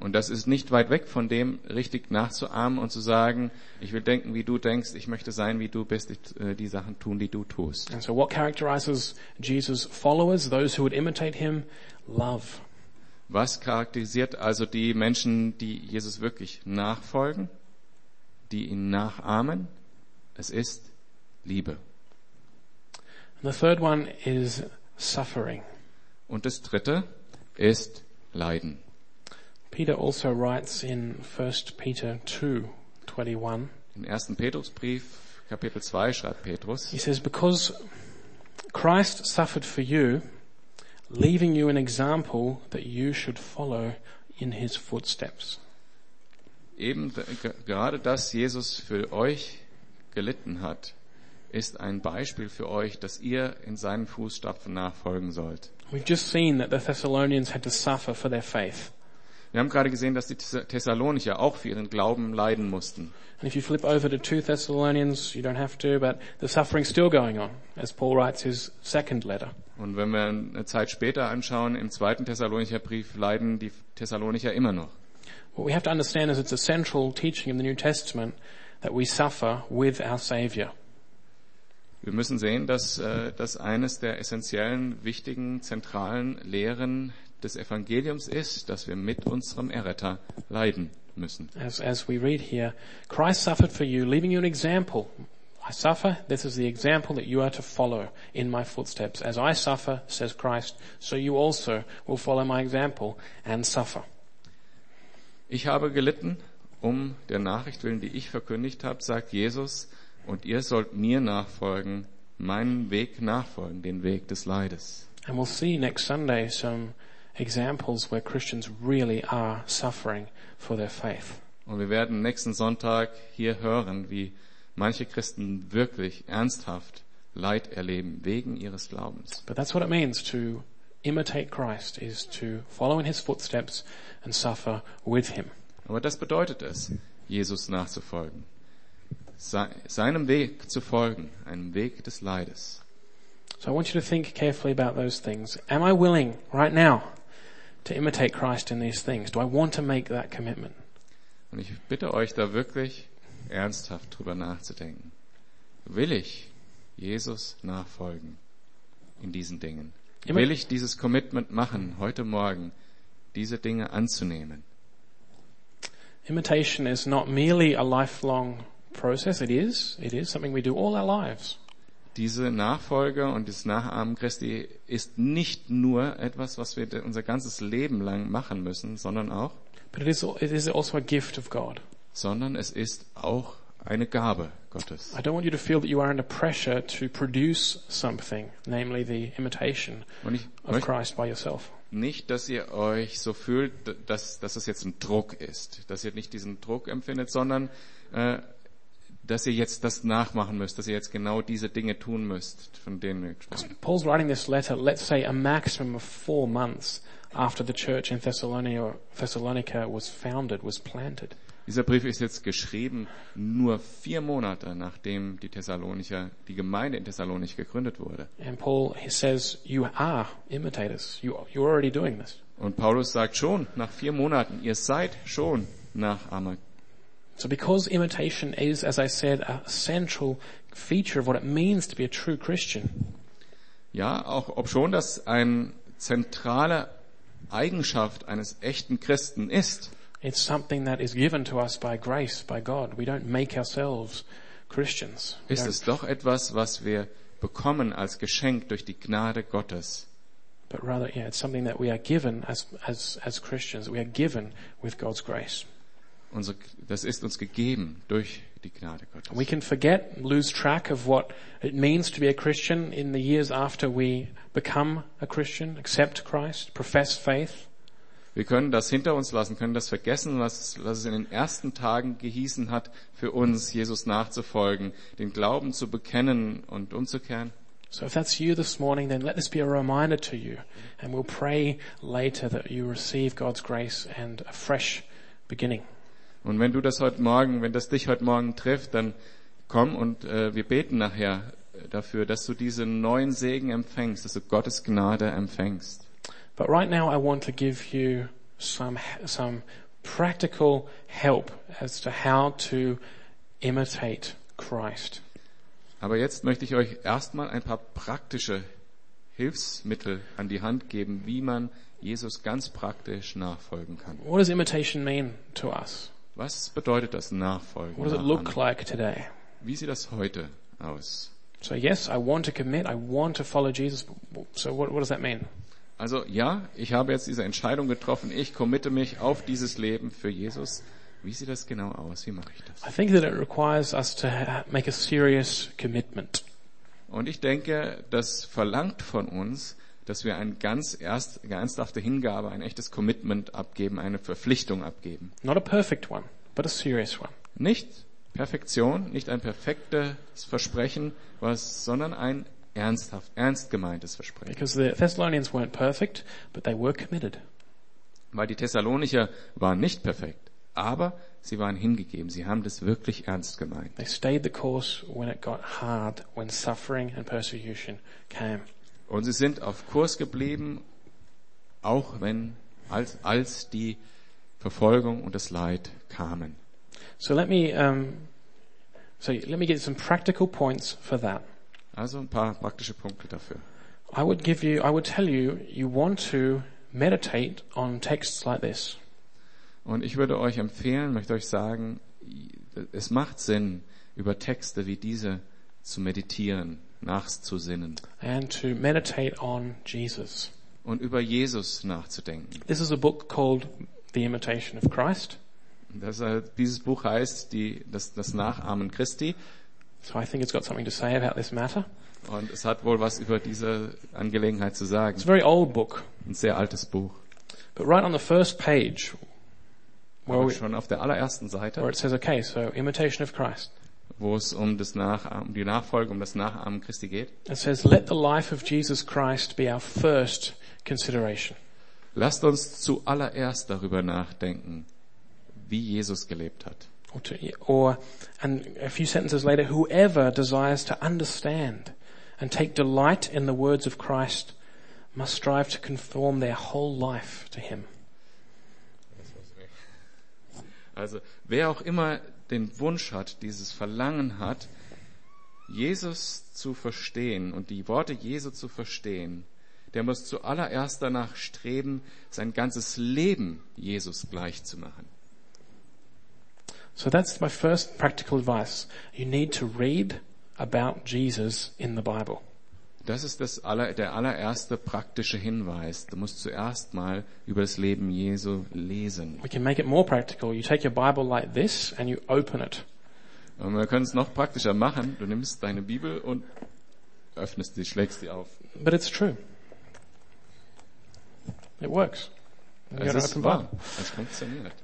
Und das ist nicht weit weg von dem, richtig nachzuahmen und zu sagen, ich will denken, wie du denkst, ich möchte sein, wie du bist, ich, äh, die Sachen tun, die du tust. And so what characterizes Jesus' followers, those who would imitate him? Love. Was charakterisiert also die Menschen, die Jesus wirklich nachfolgen, die ihn nachahmen? Es ist Liebe. And the third one is suffering. Und das dritte ist Leiden. Peter also writes in 1 Peter 2, 21, Im ersten Petrusbrief, Kapitel 2, schreibt Petrus, he says, because Christ suffered for you, leaving you an example that you should follow in his footsteps. eben gerade das Jesus für euch gelitten hat, ist ein Beispiel für euch, dass ihr in seinen Fußstapfen nachfolgen sollt. We've just seen that the Thessalonians had to suffer for their faith. Wir haben gerade gesehen, dass die Thess- Thessalonicher auch für ihren Glauben leiden mussten. And if you flip over to 2 Thessalonians, you don't have to, but the suffering's still going on, as Paul writes his second letter. Und wenn wir eine Zeit später anschauen, im zweiten Thessalonicher Brief leiden die Thessalonicher immer noch. What we have to understand is it's a central teaching in the New Testament that we suffer with our Savior. Wir müssen sehen, dass äh, das eines der essentiellen, wichtigen, zentralen Lehren des Evangeliums ist, dass wir mit unserem Erretter leiden müssen. As, as we read here, Christ suffered for you, leaving you an example. I suffer, this is the example that you are to follow in my footsteps. As I suffer, says Christ, so you also will follow my example and suffer. Ich habe gelitten um der Nachricht willen, die ich verkündigt habe, sagt Jesus, und ihr sollt mir nachfolgen, meinen Weg nachfolgen, den Weg des Leides. And we'll see next Sunday some examples where Christians really are suffering for their faith. Und wir werden nächsten Sonntag hier hören, wie manche Christen wirklich ernsthaft Leid erleben wegen ihres Glaubens. But that's what it means to imitate Christ, is to follow in his footsteps and suffer with him. Aber das bedeutet es, Jesus nachzufolgen, seinem Weg zu folgen, einem Weg des Leides. So I want you to think carefully about those things. Am I willing right now to imitate Christ in these things? Do I want to make that commitment? Und ich bitte euch da wirklich ernsthaft drüber nachzudenken. Will ich Jesus nachfolgen in diesen Dingen? Will ich dieses Commitment machen, heute Morgen, diese Dinge anzunehmen. Imitation is not merely a lifelong process. It is. It is something we do all our lives. Diese Nachfolge und das Nachahmen Christi ist nicht nur etwas, was wir unser ganzes Leben lang machen müssen, sondern auch, But it is, is also a gift of God. sondern es ist auch eine Gabe Gottes. I don't want you to feel that you are under pressure to produce something, namely the imitation Und ich of möchte Christ by yourself. nicht, dass ihr euch so fühlt, dass, dass es jetzt ein Druck ist, dass ihr nicht diesen Druck empfindet, sondern äh, dass ihr jetzt das nachmachen müsst, dass ihr jetzt genau diese Dinge tun müsst, von denen wir gesprochen haben. Paul's writing this letter, let's say a maximum of four months after the church in Thessalonica, Thessalonica was founded, was planted. Dieser Brief ist jetzt geschrieben nur vier Monate, nachdem die Thessalonicher, die Gemeinde in Thessalonich gegründet wurde. And Paul, he says, you are imitators. You, you're already doing this. Und Paulus sagt schon, nach vier Monaten, ihr seid schon Nachahmer. So because imitation is, as I said, a central feature of what it means to be a true Christian, Ja, auch ob schon das eine zentrale Eigenschaft eines echten Christen ist, it's something that is given to us by grace, by God. We don't make ourselves Christians. We ist es doch etwas, was wir bekommen als Geschenk durch die Gnade Gottes. but rather, yeah, it's something that we are given as, as, as Christians. We are given with God's grace. Unsere, das ist uns gegeben durch die Gnade Gottes. We can forget, lose track of what it means to be a Christian in the years after we become a Christian, accept Christ, profess faith. Wir können das hinter uns lassen, können das vergessen, was, was es in den ersten Tagen gehießen hat, für uns Jesus nachzufolgen, den Glauben zu bekennen und umzukehren. So if that's you this morning, then let this be a reminder to you. And we'll pray later that you receive God's grace and a fresh beginning. Und wenn du das heute Morgen, wenn das dich heute Morgen trifft, dann komm und äh, wir beten nachher dafür, dass du diesen neuen Segen empfängst, dass du Gottes Gnade empfängst. But right now I want to give you some, some practical help as to how to imitate Christ. Aber jetzt möchte ich euch erstmal ein paar praktische Hilfsmittel an die Hand geben, wie man Jesus ganz praktisch nachfolgen kann. What does imitation mean to us? Was bedeutet das Nachfolgen? What does it look like today? Wie sieht das heute aus? So yes, I want to commit, I want to follow Jesus. So what, what does that mean? Also ja, ich habe jetzt diese Entscheidung getroffen, ich committe mich auf dieses Leben für Jesus. Wie sieht das genau aus? Wie mache ich das? I think that it requires us to make a serious commitment. Und ich denke, das verlangt von uns, dass wir eine ganz erst, ernsthafte Hingabe, ein echtes Commitment abgeben, eine Verpflichtung abgeben. Not a perfect one, but a serious one. Nicht Perfektion, nicht ein perfektes Versprechen, was, sondern ein ernsthaft, ernst gemeintes Versprechen. Because the Thessalonians weren't perfect, but they were committed. Weil die Thessalonicher waren nicht perfekt, aber sie waren hingegeben. Sie haben das wirklich ernst gemeint. They stayed the course when it got hard, when suffering and persecution came. Und sie sind auf Kurs geblieben, auch wenn, als, als die Verfolgung und das Leid kamen. So let me, um, so let me give you some practical points for that. Also ein paar praktische Punkte dafür. I would give you, I would tell you, you want to meditate on texts like this. Und ich würde euch empfehlen, möchte euch sagen, es macht Sinn, über Texte wie diese zu meditieren, nachzusinnen and to meditate on Jesus. und über Jesus nachzudenken. This is a book called The Imitation of Christ. Das, äh, dieses Buch heißt die, das, das Nachahmen Christi So I think it's got something to say about this matter. und es hat wohl was über diese Angelegenheit zu sagen. It's a very old book, Ein sehr altes Buch. but right on the first page, where, Aber we, schon auf der allerersten where Seite, it says, okay, so imitation of Christ. Wo es um, das Nachahmen, um die Nachfolge, um das Nachahmen Christi geht. It says, let the life of Jesus Christ be our first consideration. Lasst uns zuallererst darüber nachdenken, wie Jesus gelebt hat. Or, to, or, and a few sentences later, whoever desires to understand and take delight in the words of Christ must strive to conform their whole life to Him. Also wer auch immer den Wunsch hat, dieses Verlangen hat, Jesus zu verstehen und die Worte Jesu zu verstehen, der muss zuallererst danach streben, sein ganzes Leben Jesus gleich zu machen. So that's my first practical advice. You need to read about Jesus in the Bible. Das ist das aller, der allererste praktische Hinweis. Du musst zuerst mal über das Leben Jesu lesen. We can make it more practical. You take your Bible like this and you open it. Und wir können es noch praktischer machen. Du nimmst deine Bibel und öffnest sie, schlägst sie auf. But it's true. It works. You Es ist wahr. Es funktioniert.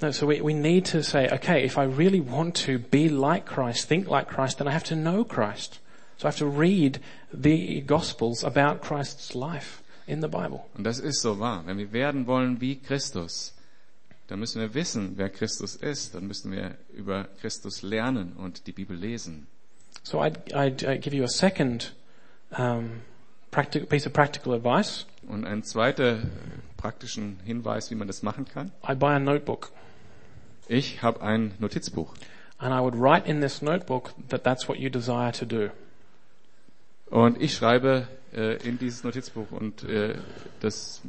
No, so we, we need to say, okay, if I really want to be like Christ, think like Christ, then I have to know Christ. So I have to read the Gospels about Christ's life in the Bible. Und das ist so wahr. Wenn wir werden wollen wie Christus, dann müssen wir wissen, wer Christus ist. Dann müssen wir über Christus lernen und die Bibel lesen. So I'd, I'd uh, give you a second um, practical, piece of practical advice. Und ein zweiter äh, praktischen Hinweis, wie man das machen kann. I'd buy a notebook. Ich habe ein Notizbuch. And I would write in this notebook that that's what you desire to do. Und ich schreibe äh, in dieses Notizbuch und äh, das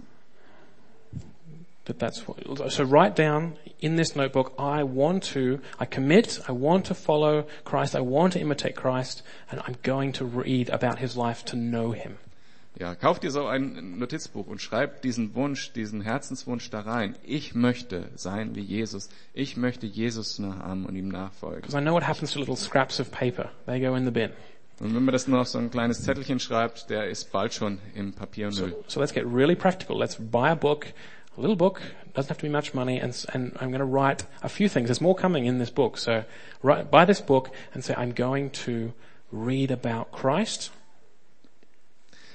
That that's what, so write down in this notebook, I want to, I commit, I want to follow Christ, I want to imitate Christ, and I'm going to read about his life to know him. Ja, kauf dir so ein Notizbuch und schreib diesen Wunsch, diesen Herzenswunsch da rein. Ich möchte sein wie Jesus. Ich möchte Jesus nachahmen und ihm nachfolgen. Because I know what happens to little scraps of paper. They go in the bin. Und wenn man das nur auf so ein kleines Zettelchen schreibt, der ist bald schon im Papiermüll. So let's get really practical. Let's buy a book, a little book, doesn't have to be much money, and, and I'm going to write a few things. There's more coming in this book. So write, buy this book and say, I'm going to read about Christ.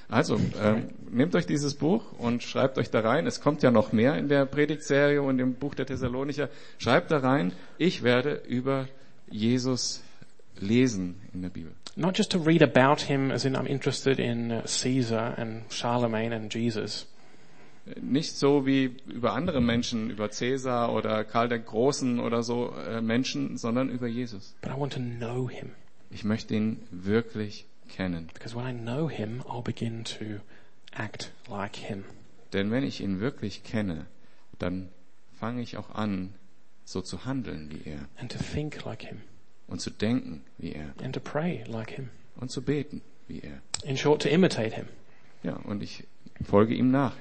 Also, ähm, nehmt euch dieses Buch und schreibt euch da rein. Es kommt ja noch mehr in der Predigtserie und im Buch der Thessalonicher. Schreibt da rein, ich werde über Jesus lesen in der Bibel. Not just to read about him as in I'm interested in uh, Caesar and Charlemagne and Jesus, Nicht so wie über andere Menschen, über Cäsar oder Karl der Großen oder so äh, Menschen, sondern über Jesus. but I want to know him. Ich möchte ihn wirklich kennen. Because when I know him, I'll begin to act like him. Denn wenn ich ihn wirklich kenne, dann fange ich auch an, so zu handeln wie er and to think like him und zu denken wie er and to pray like him. und zu beten wie er. In short, to imitate him. Ja, und ich folge ihm nach.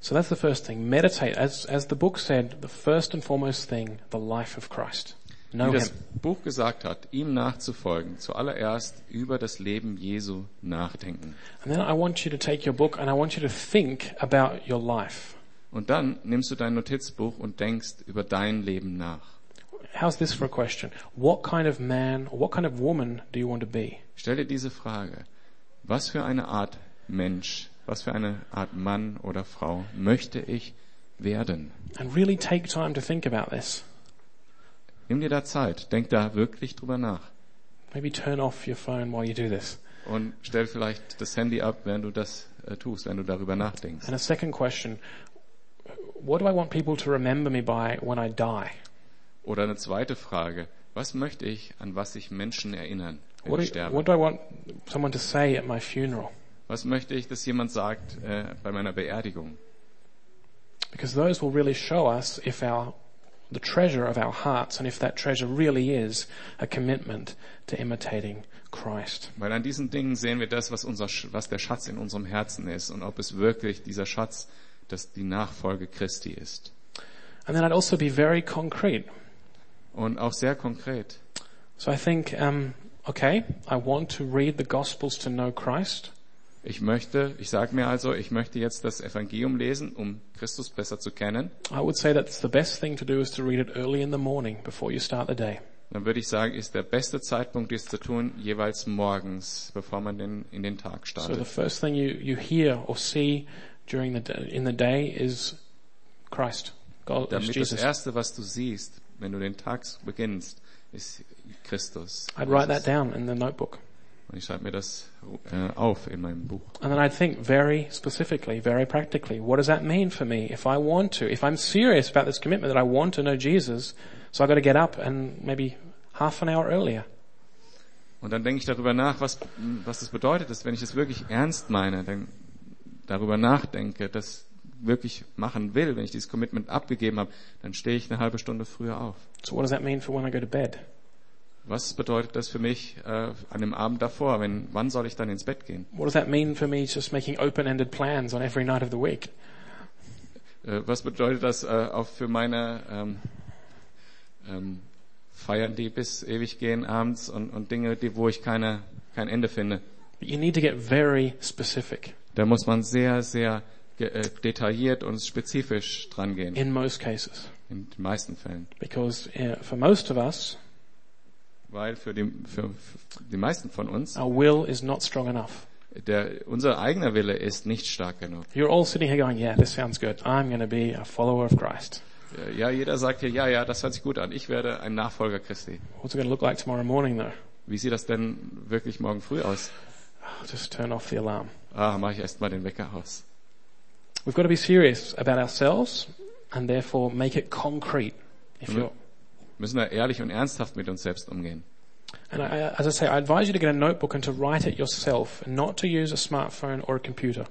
So that's the first thing. Meditate. As, as the book said, the first and foremost thing, the life of Christ. Know Wie das him. Buch gesagt hat, ihm nachzufolgen, zuallererst über das Leben Jesu nachdenken. And then I want you to take your book and I want you to think about your life. Und dann nimmst du dein Notizbuch und denkst über dein Leben nach. How's this for a question? What kind of man or what kind of woman do you want to be? Stell dir diese Frage. Was für eine Art Mensch, was für eine Art Mann oder Frau möchte ich werden? And really take time to think about this. Nimm dir da Zeit, denk da wirklich drüber nach. Maybe turn off your phone while you do this. Und stell vielleicht das Handy ab, während du das äh, tust, wenn du darüber nachdenkst. And a second question, what do I want people to remember me by when I die? Oder eine zweite Frage. Was möchte ich, an was sich Menschen erinnern, wenn What ich do, sterbe? what do I want someone to say at my funeral? Was möchte ich, dass jemand sagt äh, bei meiner Beerdigung? Because those will really show us if our, the treasure of our hearts and if that treasure really is a commitment to imitating Christ. Weil an diesen Dingen sehen wir das, was, unser, was der Schatz in unserem Herzen ist und ob es wirklich dieser Schatz, das die Nachfolge Christi ist. And then I'd also be very concrete. Und auch sehr konkret. So I think, um, okay, I want to read the Gospels to know Christ. Ich möchte, ich sage mir also, ich möchte jetzt das Evangelium lesen, um Christus besser zu kennen. I would say that's the best thing to do is to read it early in the morning before you start the day. Dann würde ich sagen, ist der beste Zeitpunkt, dies zu tun, jeweils morgens, bevor man den, in den Tag So the startet. first thing you, you hear or see during the in the day is Christ. God is Damit das Jesus. Erste, was du siehst, wenn du den Tag beginnst, ist Christus. I'd write that down in the notebook. Und ich schreibe mir das äh, auf in meinem Buch. And then I'd think very specifically, very practically, what does that mean for me if I want to? If I'm serious about this commitment that I want to know Jesus, so I've got to get up and maybe half an hour earlier. Und dann denke ich darüber nach, was, was das bedeutet, dass wenn ich das wirklich ernst meine, dann darüber nachdenke, das wirklich machen will, wenn ich dieses Commitment abgegeben habe, dann stehe ich eine halbe Stunde früher auf. So what does that mean for when I go to bed? Was bedeutet das für mich äh, an dem Abend davor? Wenn, wann soll ich dann ins Bett gehen? What does that mean for me just making open-ended plans on every night of the week? Äh, was bedeutet das äh, auch für meine ähm, ähm, Feiern, die bis ewig gehen abends und, und Dinge, die, wo ich keine, kein Ende finde? But you need to get very specific Da muss man sehr, sehr äh, detailliert und spezifisch dran gehen. in most cases. In den meisten Fällen. Because uh, for most of us, Weil für die, für, für die meisten von uns, our will is not strong enough. der, unser eigener Wille ist nicht stark genug. You're all sitting here going, yeah, this sounds good. I'm going to be a follower of Christ. Äh, Ja, jeder sagt hier, ja, ja, das hört sich gut an. Ich werde ein Nachfolger Christi. What's it going to look like tomorrow morning though? Wie sieht das denn wirklich morgen früh aus? Just turn off the alarm. Ah, mache ich erst mal den Wecker aus. We've got to be serious about ourselves and therefore make it concrete. If you're, Müssen da ehrlich und ernsthaft mit uns selbst umgehen. and I, I- as I say, I advise you to get a notebook and to write it yourself and not to use a smartphone or a computer.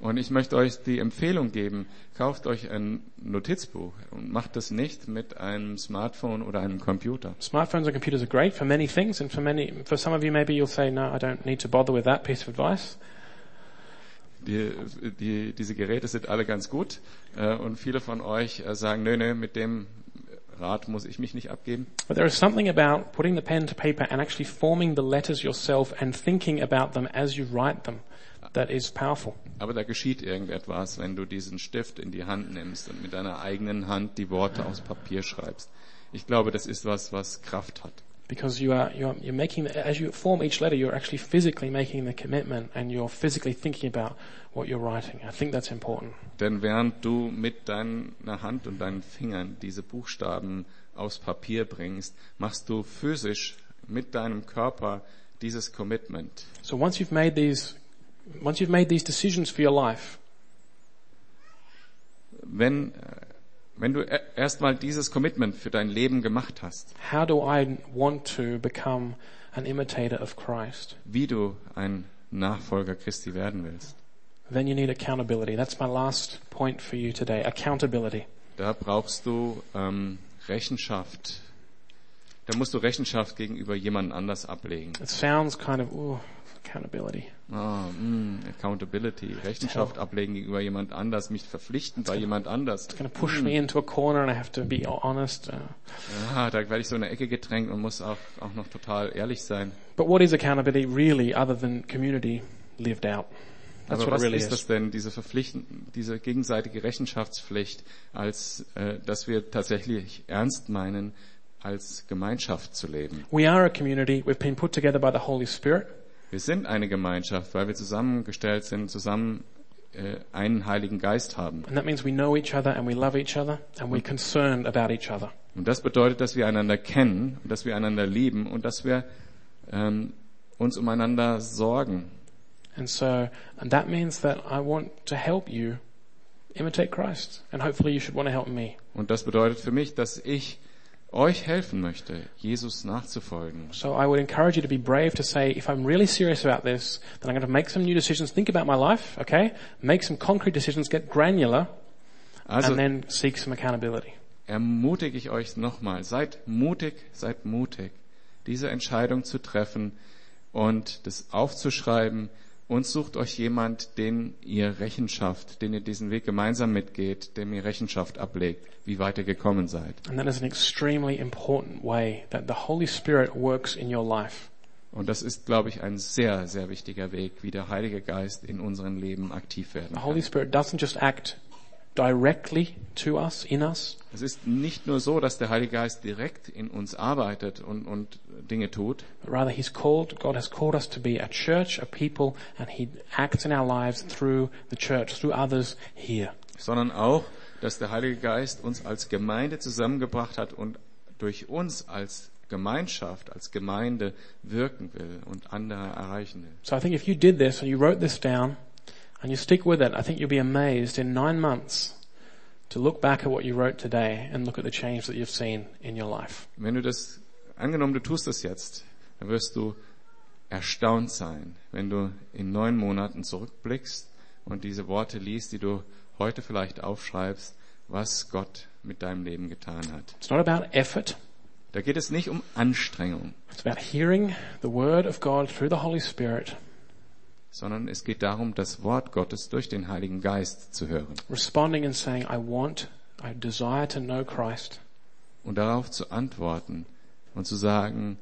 Und ich möchte euch die Empfehlung geben, kauft euch ein Notizbuch und macht das nicht mit einem Smartphone oder einem Computer. Smartphones and computers are great for many things and for many, for some of you maybe you'll say, no, I don't need to bother with that piece of advice. Die, die, diese Geräte sind alle ganz gut äh, und viele von euch äh, sagen, nö, nö, mit dem Rat muss ich mich nicht abgeben. But there is something about putting the pen to paper and actually forming the letters yourself and thinking about them as you write them that is powerful. Aber da geschieht irgendetwas, wenn du diesen Stift in die Hand nimmst und mit deiner eigenen Hand die Worte aufs Papier schreibst. Ich glaube, das ist was, was Kraft hat. Because you are, you're, you're making, as you form each letter, you're actually physically making the commitment and you're physically thinking about what you're writing. I think that's important. Denn während du mit deiner Hand und deinen Fingern diese Buchstaben aufs Papier bringst, machst du physisch mit deinem Körper dieses Commitment. So once you've made these, once you've made these decisions for your life, Wenn, wenn du e- erstmal dieses Commitment für dein Leben gemacht hast, how do I want to become an imitator of Christ? wie du ein Nachfolger Christi werden willst, Then you need accountability. That's my last point for you today. Accountability. da brauchst du ähm, Rechenschaft. Da musst du Rechenschaft gegenüber jemand anders ablegen. It sounds kind of, ooh, accountability. Ah, mm, accountability, Rechenschaft ablegen gegenüber jemand anders, mich verpflichten bei jemand anders. It's to push me into a corner and I have to be honest. Uh, Ah, da werde ich so in eine Ecke gedrängt und muss auch, auch noch total ehrlich sein. but what is accountability really other than community lived out? That's Aber what was really ist das is. denn, diese Verpflichten, diese gegenseitige Rechenschaftspflicht, als äh, dass wir tatsächlich ernst meinen, als Gemeinschaft zu leben? We are a community. We've been put together by the Holy Spirit. Wir sind eine Gemeinschaft, weil wir zusammengestellt sind, zusammen äh, einen Heiligen Geist haben. And that means we know each other and we love each other and we're concerned about each other. Und das bedeutet, dass wir einander kennen, dass wir einander lieben und dass wir ähm, uns umeinander sorgen. And so, and that means that I want to help you imitate Christ. And hopefully you should want to help me. Und das bedeutet für mich, dass ich euch helfen möchte, Jesus nachzufolgen. So I would encourage you to be brave to say, if I'm really serious about this, then I'm going to make some new decisions, think about my life, okay? Make some concrete decisions, get granular, Also and then seek some accountability. ermutige ich euch nochmal, seid mutig, seid mutig, diese Entscheidung zu treffen und das aufzuschreiben und sucht euch jemand, den ihr Rechenschaft, den ihr diesen Weg gemeinsam mitgeht, dem ihr Rechenschaft ablegt, wie weit ihr gekommen seid. And that is an extremely important way that the Holy Spirit works in your life. Und das ist, glaube ich, ein sehr, sehr wichtiger Weg, wie der Heilige Geist in unserem Leben aktiv werden The Holy kann. Spirit doesn't just act directly to us, in us, Es ist nicht nur so, dass der Heilige Geist direkt in uns arbeitet und, und Dinge tut, but rather He's called, God has called us to be a church, a people, and He acts in our lives through the church, through others here. sondern auch, dass der Heilige Geist uns als Gemeinde zusammengebracht hat und durch uns als Gemeinschaft, als Gemeinde wirken will und andere erreichen will. So I think if you did this and you wrote this down and you stick with it, I think you'll be amazed in nine months to look back at what you wrote today and look at the change that you've seen in your life. Wenn du das, angenommen du tust das jetzt, dann wirst du erstaunt sein, wenn du in neun Monaten zurückblickst und diese Worte liest, die du heute vielleicht aufschreibst, was Gott mit deinem Leben getan hat. It's not about effort. Da geht es nicht um Anstrengung, It's about hearing the word of God through the Holy Spirit, sondern es geht darum, das Wort Gottes durch den Heiligen Geist zu hören responding and saying, I want, I desire to know Christ. und darauf zu antworten und zu sagen,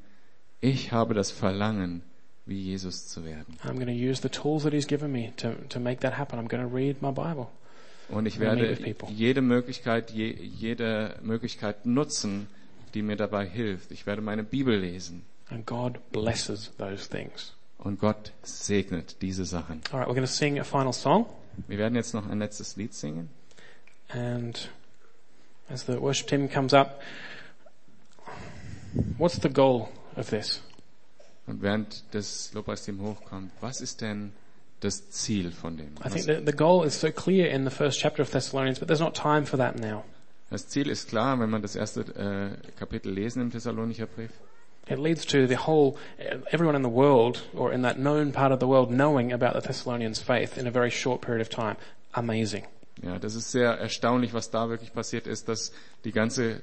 ich habe das Verlangen, wie Jesus zu werden. I'm going to use the tools that He's given me to, to make that happen. I'm going to read my Bible. Und ich werde jede Möglichkeit, je, jede Möglichkeit nutzen, die mir dabei hilft. Ich werde meine Bibel lesen. And God blesses those things. Und Gott segnet diese Sachen. All right, we're going to sing a final song. Wir werden jetzt noch ein letztes Lied singen. And as the worship team comes up, what's the goal of this? Und während das Lobpreisteam hochkommt, was ist denn das Ziel von dem? I think the goal is so clear in the first chapter of Thessalonians, but there's not time for that now. das Ziel ist klar, wenn man das erste äh, Kapitel lesen im Thessalonicher Brief. It leads to the whole, everyone in the world, or in that known part of the world, knowing about the Thessalonians' faith in a very short period of time. Amazing. Ja, das ist sehr erstaunlich, was da wirklich passiert ist, dass die ganze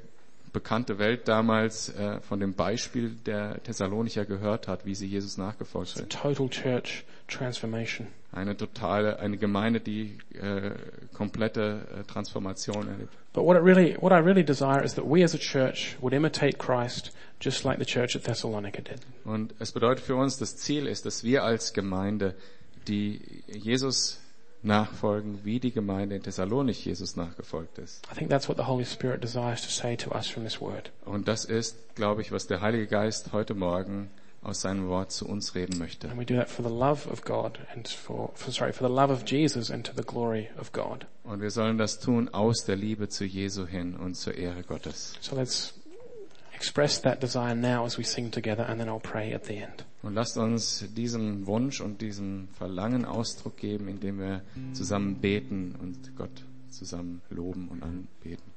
bekannte Welt damals äh, von dem Beispiel der Thessalonicher gehört hat, wie sie Jesus nachgefolgt sind. total church transformation. Eine totale, eine Gemeinde, die äh, komplette äh, Transformation erlebt. But what it really, what I really desire is that we as a church would imitate Christ just like the church at Thessalonica did. Und es bedeutet für uns, das Ziel ist, dass wir als Gemeinde, die Jesus nachfolgen, wie die Gemeinde in Thessalonich Jesus nachgefolgt ist. I think that's what the Holy Spirit desires to say to us from this word. Und das ist, glaube ich, was der Heilige Geist heute Morgen aus seinem Wort zu uns reden möchte. And we do that for the love of God and for, for sorry, for the love of Jesus and to the glory of God. Und wir sollen das tun aus der Liebe zu Jesu hin und zur Ehre Gottes. So let's express that desire now as we sing together and then I'll pray at the end. Und lasst uns diesem Wunsch und diesem Verlangen Ausdruck geben, indem wir zusammen beten und Gott zusammen loben und anbeten.